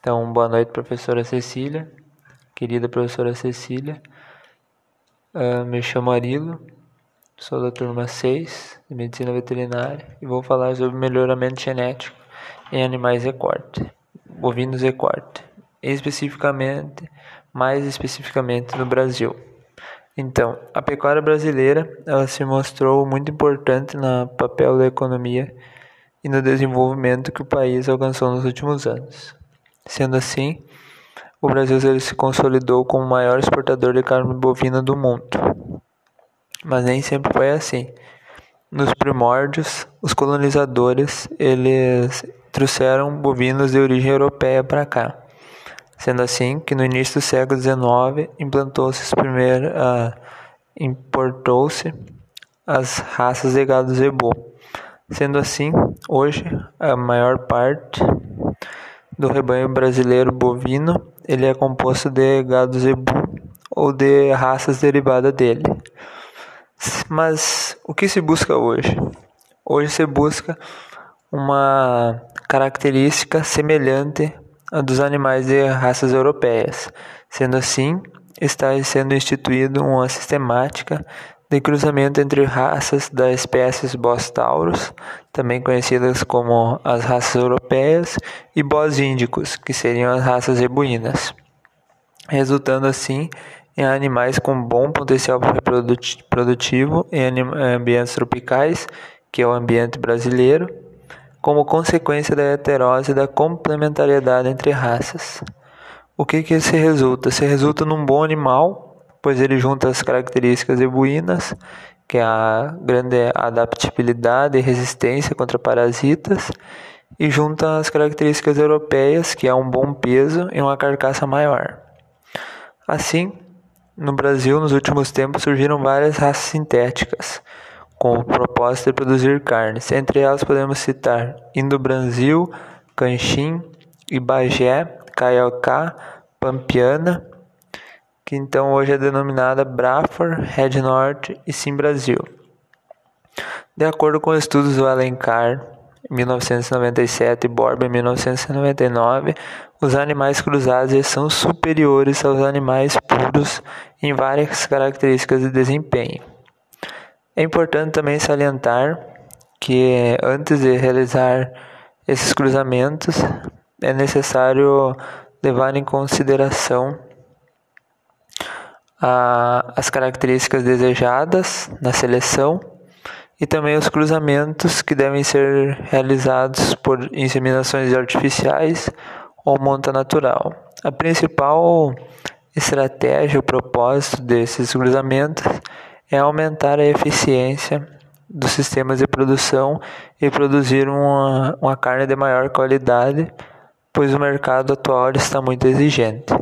Então, boa noite, professora Cecília, querida professora Cecília. Uh, me chamo Arilo, sou da turma 6 de Medicina Veterinária e vou falar sobre melhoramento genético em animais E-corte, bovinos E-corte, especificamente, mais especificamente no Brasil. Então, a pecuária brasileira ela se mostrou muito importante no papel da economia e no desenvolvimento que o país alcançou nos últimos anos. Sendo assim, o Brasil ele se consolidou como o maior exportador de carne bovina do mundo. Mas nem sempre foi assim. Nos primórdios, os colonizadores eles trouxeram bovinos de origem europeia para cá. Sendo assim que no início do século XIX implantou-se primeiro, uh, importou-se as raças de gado zebu. Sendo assim, hoje a maior parte do rebanho brasileiro bovino ele é composto de gado zebu ou de raças derivadas dele. Mas o que se busca hoje? Hoje se busca uma característica semelhante à dos animais de raças europeias. Sendo assim, está sendo instituído uma sistemática de cruzamento entre raças da espécies Bos taurus, também conhecidas como as raças europeias, e Bos índicos, que seriam as raças zebuínas, resultando assim em animais com bom potencial reprodutivo em ambientes tropicais, que é o ambiente brasileiro, como consequência da heterose e da complementariedade entre raças. O que que se resulta? Se resulta num bom animal pois ele junta as características ebuínas, que é a grande adaptabilidade e resistência contra parasitas, e junta as características europeias, que é um bom peso e uma carcaça maior. Assim, no Brasil, nos últimos tempos, surgiram várias raças sintéticas, com o propósito de produzir carnes. Entre elas podemos citar Indo-Brasil, Canchim, Ibagé, Caiocá, Pampiana, que então hoje é denominada Brafor, Red Norte e Sim Brasil. De acordo com estudos do Alencar, 1997 e Borba, 1999, os animais cruzados são superiores aos animais puros em várias características de desempenho. É importante também salientar que antes de realizar esses cruzamentos é necessário levar em consideração a, as características desejadas na seleção e também os cruzamentos que devem ser realizados por inseminações artificiais ou monta natural. A principal estratégia, o propósito desses cruzamentos é aumentar a eficiência dos sistemas de produção e produzir uma, uma carne de maior qualidade, pois o mercado atual está muito exigente.